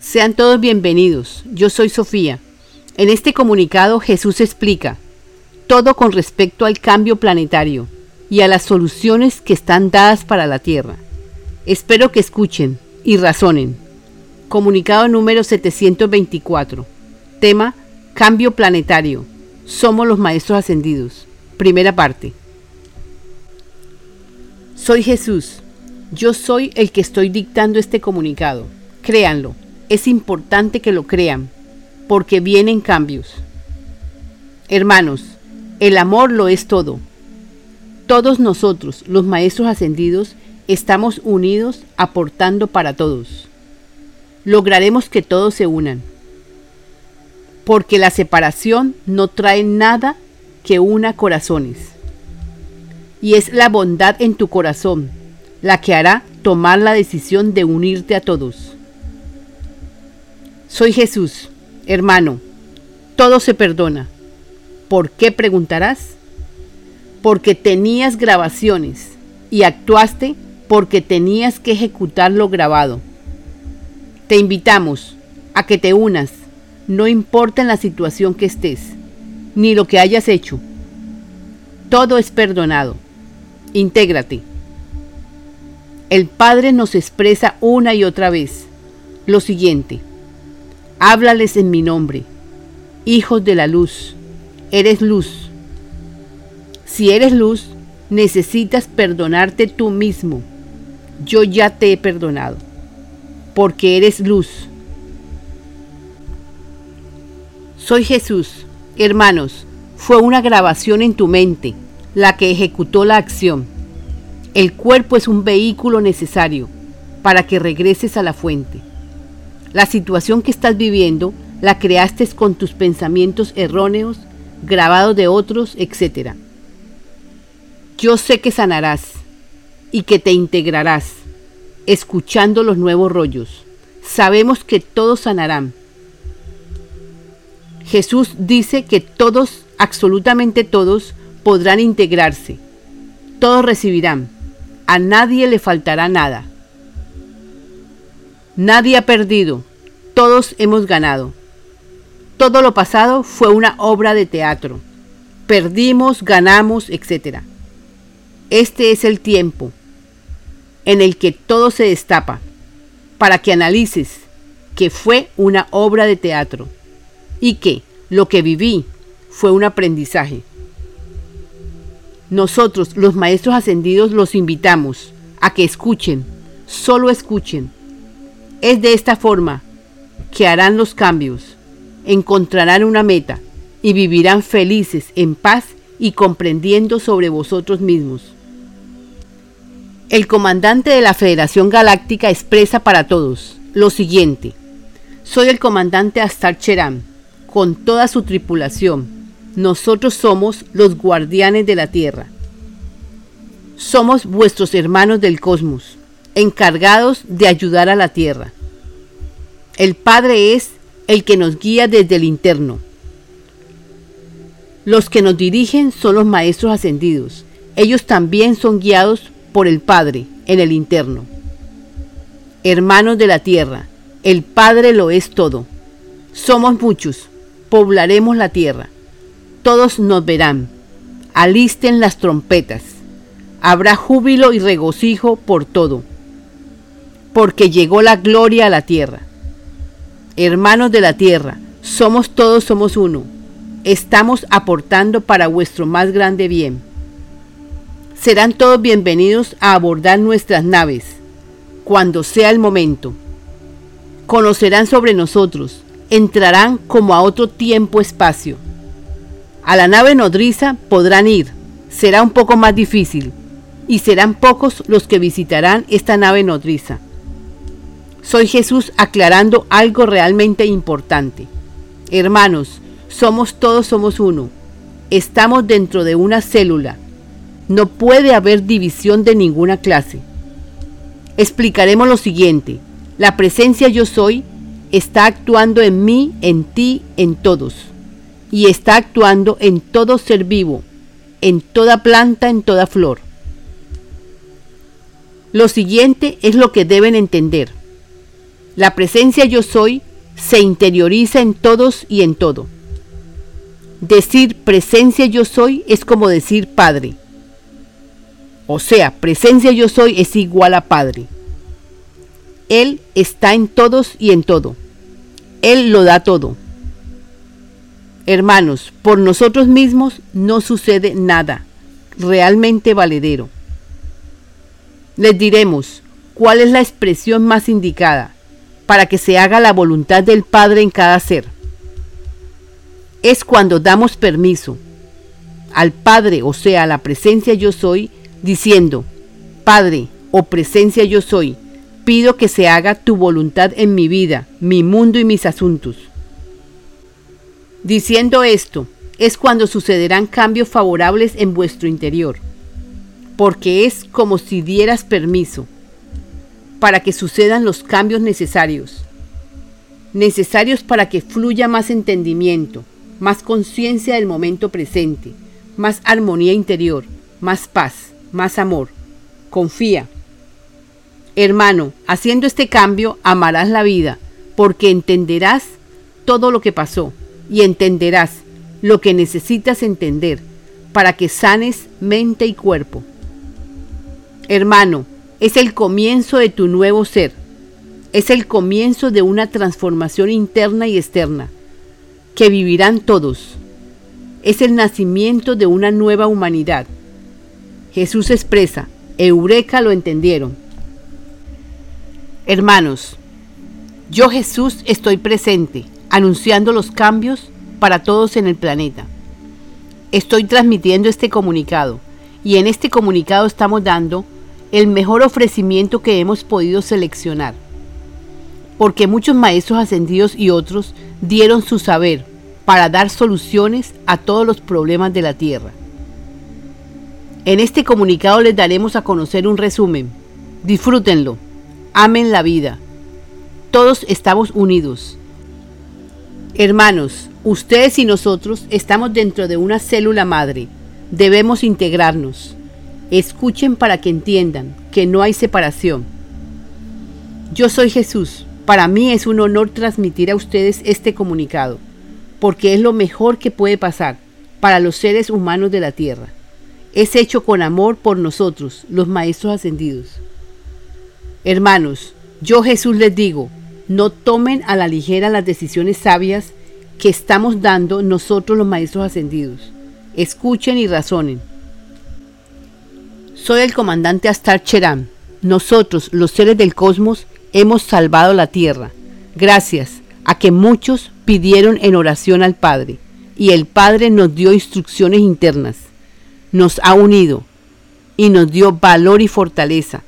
Sean todos bienvenidos. Yo soy Sofía. En este comunicado Jesús explica todo con respecto al cambio planetario y a las soluciones que están dadas para la Tierra. Espero que escuchen y razonen. Comunicado número 724. Tema Cambio planetario. Somos los maestros ascendidos. Primera parte. Soy Jesús. Yo soy el que estoy dictando este comunicado. Créanlo. Es importante que lo crean, porque vienen cambios. Hermanos, el amor lo es todo. Todos nosotros, los maestros ascendidos, estamos unidos aportando para todos. Lograremos que todos se unan. Porque la separación no trae nada que una corazones. Y es la bondad en tu corazón la que hará tomar la decisión de unirte a todos. Soy Jesús, hermano, todo se perdona. ¿Por qué preguntarás? Porque tenías grabaciones y actuaste porque tenías que ejecutar lo grabado. Te invitamos a que te unas, no importa en la situación que estés, ni lo que hayas hecho. Todo es perdonado. Intégrate. El Padre nos expresa una y otra vez lo siguiente. Háblales en mi nombre. Hijos de la luz, eres luz. Si eres luz, necesitas perdonarte tú mismo. Yo ya te he perdonado, porque eres luz. Soy Jesús. Hermanos, fue una grabación en tu mente la que ejecutó la acción. El cuerpo es un vehículo necesario para que regreses a la fuente. La situación que estás viviendo la creaste con tus pensamientos erróneos, grabados de otros, etc. Yo sé que sanarás y que te integrarás, escuchando los nuevos rollos. Sabemos que todos sanarán. Jesús dice que todos, absolutamente todos, podrán integrarse. Todos recibirán. A nadie le faltará nada. Nadie ha perdido, todos hemos ganado. Todo lo pasado fue una obra de teatro. Perdimos, ganamos, etc. Este es el tiempo en el que todo se destapa, para que analices que fue una obra de teatro y que lo que viví fue un aprendizaje. Nosotros, los maestros ascendidos, los invitamos a que escuchen, solo escuchen es de esta forma que harán los cambios, encontrarán una meta y vivirán felices en paz y comprendiendo sobre vosotros mismos. El comandante de la Federación Galáctica expresa para todos lo siguiente. Soy el comandante Astar Cheram, con toda su tripulación. Nosotros somos los guardianes de la Tierra. Somos vuestros hermanos del cosmos encargados de ayudar a la tierra. El Padre es el que nos guía desde el interno. Los que nos dirigen son los maestros ascendidos. Ellos también son guiados por el Padre en el interno. Hermanos de la tierra, el Padre lo es todo. Somos muchos, poblaremos la tierra. Todos nos verán. Alisten las trompetas. Habrá júbilo y regocijo por todo porque llegó la gloria a la tierra. Hermanos de la tierra, somos todos, somos uno. Estamos aportando para vuestro más grande bien. Serán todos bienvenidos a abordar nuestras naves, cuando sea el momento. Conocerán sobre nosotros, entrarán como a otro tiempo-espacio. A la nave nodriza podrán ir, será un poco más difícil, y serán pocos los que visitarán esta nave nodriza soy Jesús aclarando algo realmente importante. Hermanos, somos todos somos uno. Estamos dentro de una célula. No puede haber división de ninguna clase. Explicaremos lo siguiente. La presencia yo soy está actuando en mí, en ti, en todos. Y está actuando en todo ser vivo, en toda planta, en toda flor. Lo siguiente es lo que deben entender. La presencia yo soy se interioriza en todos y en todo. Decir presencia yo soy es como decir Padre. O sea, presencia yo soy es igual a Padre. Él está en todos y en todo. Él lo da todo. Hermanos, por nosotros mismos no sucede nada realmente valedero. Les diremos cuál es la expresión más indicada para que se haga la voluntad del Padre en cada ser. Es cuando damos permiso al Padre, o sea, a la presencia yo soy, diciendo, Padre o presencia yo soy, pido que se haga tu voluntad en mi vida, mi mundo y mis asuntos. Diciendo esto, es cuando sucederán cambios favorables en vuestro interior, porque es como si dieras permiso para que sucedan los cambios necesarios, necesarios para que fluya más entendimiento, más conciencia del momento presente, más armonía interior, más paz, más amor. Confía. Hermano, haciendo este cambio amarás la vida, porque entenderás todo lo que pasó y entenderás lo que necesitas entender para que sanes mente y cuerpo. Hermano, es el comienzo de tu nuevo ser. Es el comienzo de una transformación interna y externa que vivirán todos. Es el nacimiento de una nueva humanidad. Jesús expresa, Eureka lo entendieron. Hermanos, yo Jesús estoy presente, anunciando los cambios para todos en el planeta. Estoy transmitiendo este comunicado y en este comunicado estamos dando el mejor ofrecimiento que hemos podido seleccionar. Porque muchos maestros ascendidos y otros dieron su saber para dar soluciones a todos los problemas de la Tierra. En este comunicado les daremos a conocer un resumen. Disfrútenlo. Amen la vida. Todos estamos unidos. Hermanos, Ustedes y nosotros estamos dentro de una célula madre. Debemos integrarnos. Escuchen para que entiendan que no hay separación. Yo soy Jesús. Para mí es un honor transmitir a ustedes este comunicado, porque es lo mejor que puede pasar para los seres humanos de la tierra. Es hecho con amor por nosotros, los maestros ascendidos. Hermanos, yo Jesús les digo, no tomen a la ligera las decisiones sabias que estamos dando nosotros los maestros ascendidos. Escuchen y razonen. Soy el comandante Astar Cheram. Nosotros, los seres del cosmos, hemos salvado la Tierra, gracias a que muchos pidieron en oración al Padre, y el Padre nos dio instrucciones internas, nos ha unido y nos dio valor y fortaleza.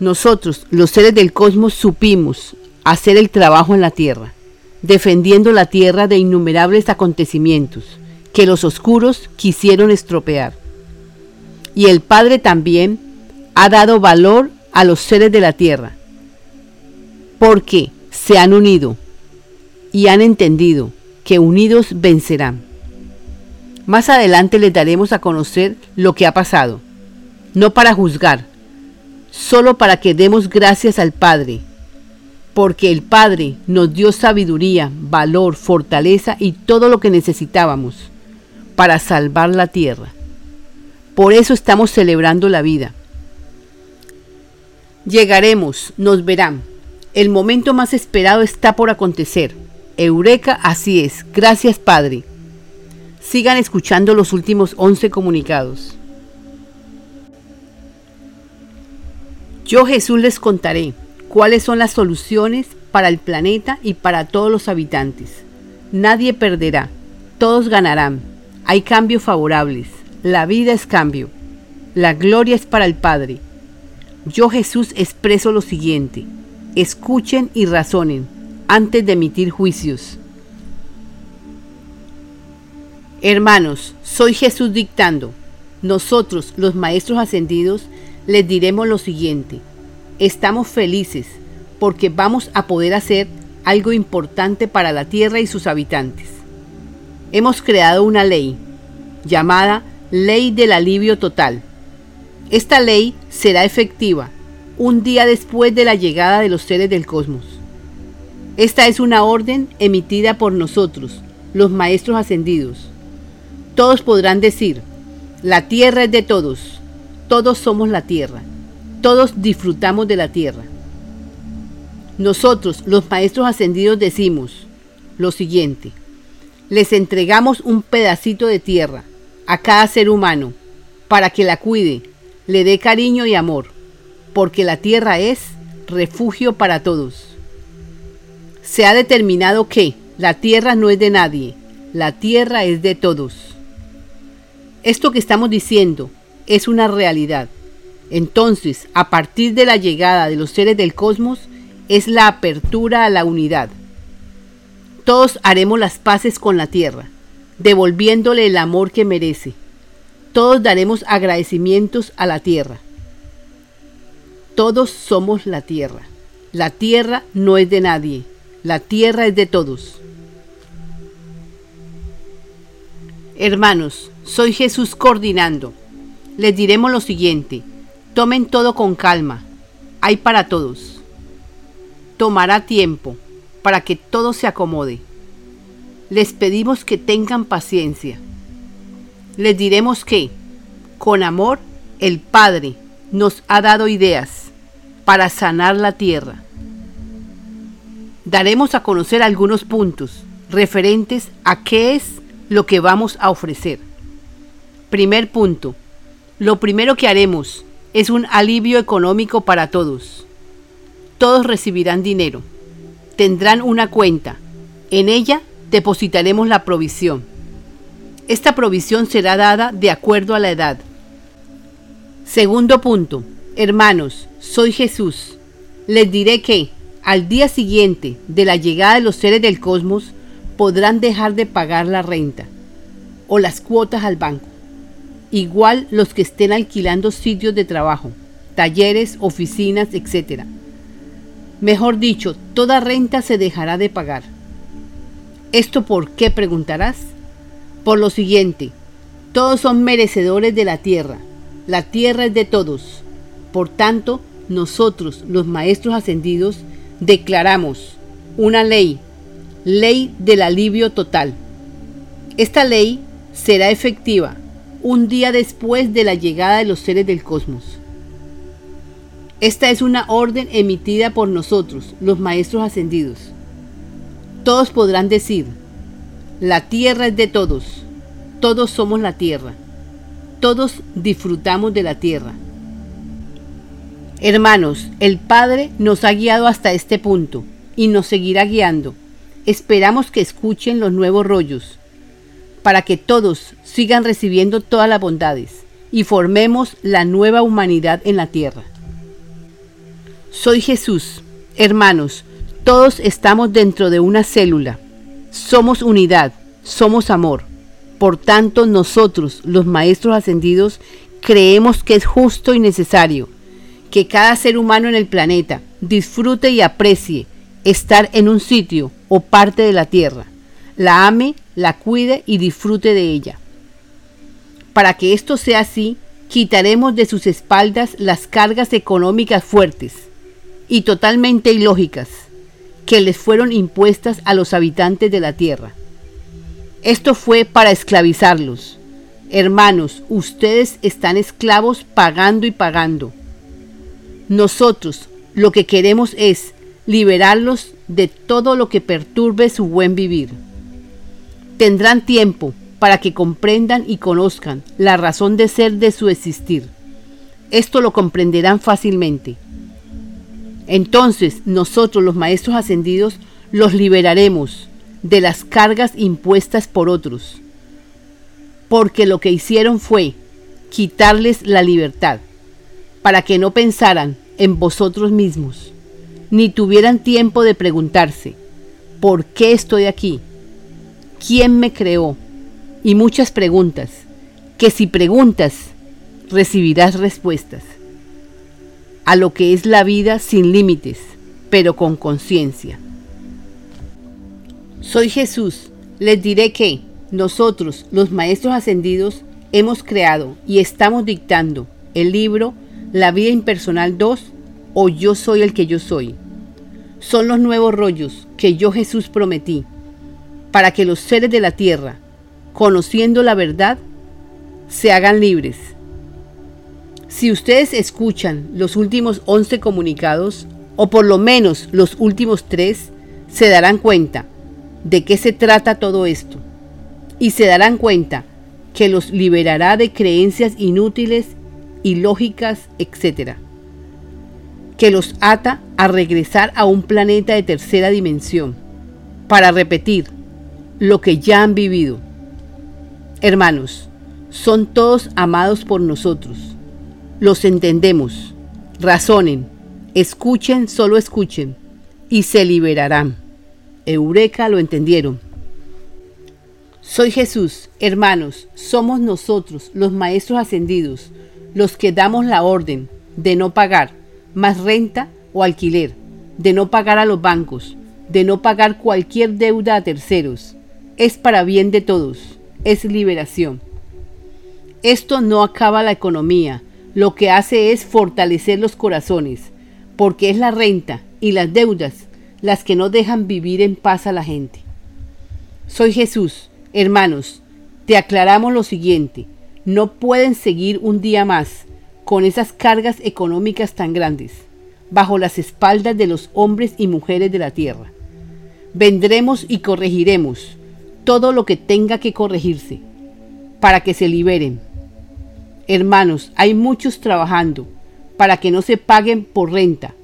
Nosotros, los seres del cosmos, supimos hacer el trabajo en la Tierra defendiendo la tierra de innumerables acontecimientos que los oscuros quisieron estropear. Y el Padre también ha dado valor a los seres de la tierra, porque se han unido y han entendido que unidos vencerán. Más adelante les daremos a conocer lo que ha pasado, no para juzgar, solo para que demos gracias al Padre porque el Padre nos dio sabiduría, valor, fortaleza y todo lo que necesitábamos para salvar la tierra. Por eso estamos celebrando la vida. Llegaremos, nos verán. El momento más esperado está por acontecer. Eureka, así es. Gracias, Padre. Sigan escuchando los últimos 11 comunicados. Yo Jesús les contaré cuáles son las soluciones para el planeta y para todos los habitantes. Nadie perderá, todos ganarán. Hay cambios favorables. La vida es cambio. La gloria es para el Padre. Yo Jesús expreso lo siguiente. Escuchen y razonen antes de emitir juicios. Hermanos, soy Jesús dictando. Nosotros, los maestros ascendidos, les diremos lo siguiente estamos felices porque vamos a poder hacer algo importante para la Tierra y sus habitantes. Hemos creado una ley llamada Ley del Alivio Total. Esta ley será efectiva un día después de la llegada de los seres del cosmos. Esta es una orden emitida por nosotros, los maestros ascendidos. Todos podrán decir, la tierra es de todos, todos somos la tierra, todos disfrutamos de la tierra. Nosotros, los maestros ascendidos, decimos lo siguiente, les entregamos un pedacito de tierra a cada ser humano para que la cuide, le dé cariño y amor, porque la tierra es refugio para todos. Se ha determinado que la tierra no es de nadie, la tierra es de todos. Esto que estamos diciendo es una realidad. Entonces, a partir de la llegada de los seres del cosmos, es la apertura a la unidad. Todos haremos las paces con la tierra, devolviéndole el amor que merece todos daremos agradecimientos a la tierra. Todos somos la tierra. La tierra no es de nadie. La tierra es de todos. Hermanos, soy Jesús coordinando. Les diremos lo siguiente. Tomen todo con calma. Hay para todos. Tomará tiempo para que todo se acomode. Les pedimos que tengan paciencia les diremos que, con amor, el Padre nos ha dado ideas para sanar la tierra. Daremos a conocer algunos puntos referentes a qué es lo que vamos a ofrecer. Primer punto. Lo primero que haremos es un alivio económico para todos. Todos recibirán dinero. Tendrán una cuenta. En ella depositaremos la provisión esta provisión será dada de acuerdo a la edad. Segundo punto. Hermanos, soy Jesús. Les diré que, al día siguiente de la llegada de los seres del cosmos, podrán dejar de pagar la renta o las cuotas al banco. Igual los que estén alquilando sitios de trabajo, talleres, oficinas, etc. Mejor dicho, toda renta se dejará de pagar. ¿Esto por qué preguntarás? Por lo siguiente, todos son merecedores de la tierra. La tierra es de todos. Por tanto, nosotros, los maestros ascendidos, declaramos una ley, ley del alivio total. Esta ley será efectiva un día después de la llegada de los seres del cosmos. Esta es una orden emitida por nosotros, los maestros ascendidos. Todos podrán decir, la tierra es de todos. Todos somos la tierra. Todos disfrutamos de la tierra. Hermanos, el Padre nos ha guiado hasta este punto y nos seguirá guiando. Esperamos que escuchen los nuevos rollos para que todos sigan recibiendo todas las bondades y formemos la nueva humanidad en la tierra. Soy Jesús. Hermanos, todos estamos dentro de una célula somos unidad, somos amor. Por tanto, nosotros, los maestros ascendidos, creemos que es justo y necesario que cada ser humano en el planeta disfrute y aprecie estar en un sitio o parte de la tierra, la ame, la cuide y disfrute de ella. Para que esto sea así, quitaremos de sus espaldas las cargas económicas fuertes y totalmente ilógicas que les fueron impuestas a los habitantes de la tierra. Esto fue para esclavizarlos. Hermanos, ustedes están esclavos pagando y pagando. Nosotros lo que queremos es liberarlos de todo lo que perturbe su buen vivir. Tendrán tiempo para que comprendan y conozcan la razón de ser de su existir. Esto lo comprenderán fácilmente. Entonces nosotros los maestros ascendidos los liberaremos de las cargas impuestas por otros, porque lo que hicieron fue quitarles la libertad, para que no pensaran en vosotros mismos, ni tuvieran tiempo de preguntarse, ¿por qué estoy aquí? ¿Quién me creó? Y muchas preguntas, que si preguntas, recibirás respuestas a lo que es la vida sin límites, pero con conciencia. Soy Jesús, les diré que nosotros, los Maestros Ascendidos, hemos creado y estamos dictando el libro La vida impersonal 2 o yo soy el que yo soy. Son los nuevos rollos que yo Jesús prometí para que los seres de la tierra, conociendo la verdad, se hagan libres. Si ustedes escuchan los últimos 11 comunicados, o por lo menos los últimos tres, se darán cuenta de qué se trata todo esto. Y se darán cuenta que los liberará de creencias inútiles, ilógicas, etc. Que los ata a regresar a un planeta de tercera dimensión para repetir lo que ya han vivido. Hermanos, son todos amados por nosotros. Los entendemos. Razonen, escuchen, solo escuchen, y se liberarán. Eureka lo entendieron. Soy Jesús, hermanos, somos nosotros, los maestros ascendidos, los que damos la orden de no pagar más renta o alquiler, de no pagar a los bancos, de no pagar cualquier deuda a terceros. Es para bien de todos, es liberación. Esto no acaba la economía, lo que hace es fortalecer los corazones, porque es la renta y las deudas las que no dejan vivir en paz a la gente. Soy Jesús, hermanos, te aclaramos lo siguiente, no pueden seguir un día más con esas cargas económicas tan grandes, bajo las espaldas de los hombres y mujeres de la tierra. Vendremos y corregiremos todo lo que tenga que corregirse, para que se liberen. Hermanos, hay muchos trabajando para que no se paguen por renta,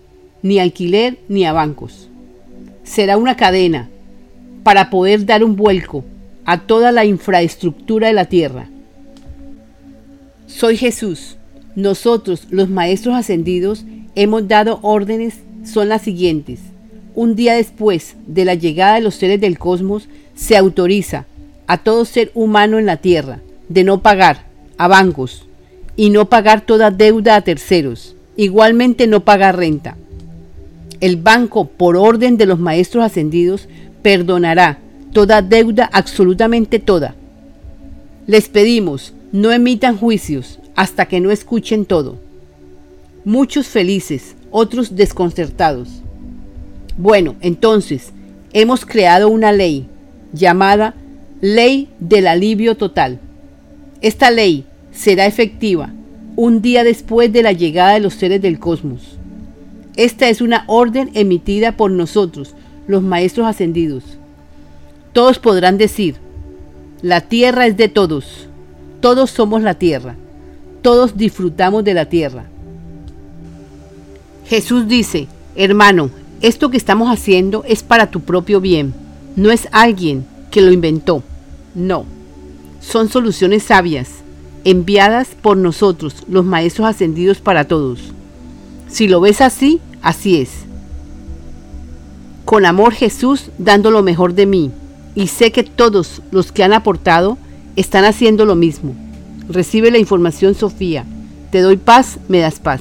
ni alquiler, ni a bancos será una cadena para poder dar un vuelco a toda la infraestructura de la tierra. Soy Jesús. Nosotros, los maestros ascendidos, hemos dado órdenes, son las siguientes. Un día después de la llegada de los seres del cosmos, se autoriza a todo ser humano en la tierra de no pagar a bancos y no pagar toda deuda a terceros, igualmente no pagar renta el banco, por orden de los maestros ascendidos, perdonará toda deuda, absolutamente toda. Les pedimos, no emitan juicios hasta que no escuchen todo. Muchos felices, otros desconcertados. Bueno, entonces, hemos creado una ley llamada Ley del Alivio Total. Esta ley será efectiva un día después de la llegada de los seres del cosmos. Esta es una orden emitida por nosotros, los maestros ascendidos. Todos podrán decir, la tierra es de todos, todos somos la tierra, todos disfrutamos de la tierra. Jesús dice, hermano, esto que estamos haciendo es para tu propio bien, no es alguien que lo inventó, no, son soluciones sabias, enviadas por nosotros, los maestros ascendidos para todos. Si lo ves así, así es. Con amor Jesús dando lo mejor de mí, y sé que todos los que han aportado están haciendo lo mismo. Recibe la información Sofía. Te doy paz, me das paz.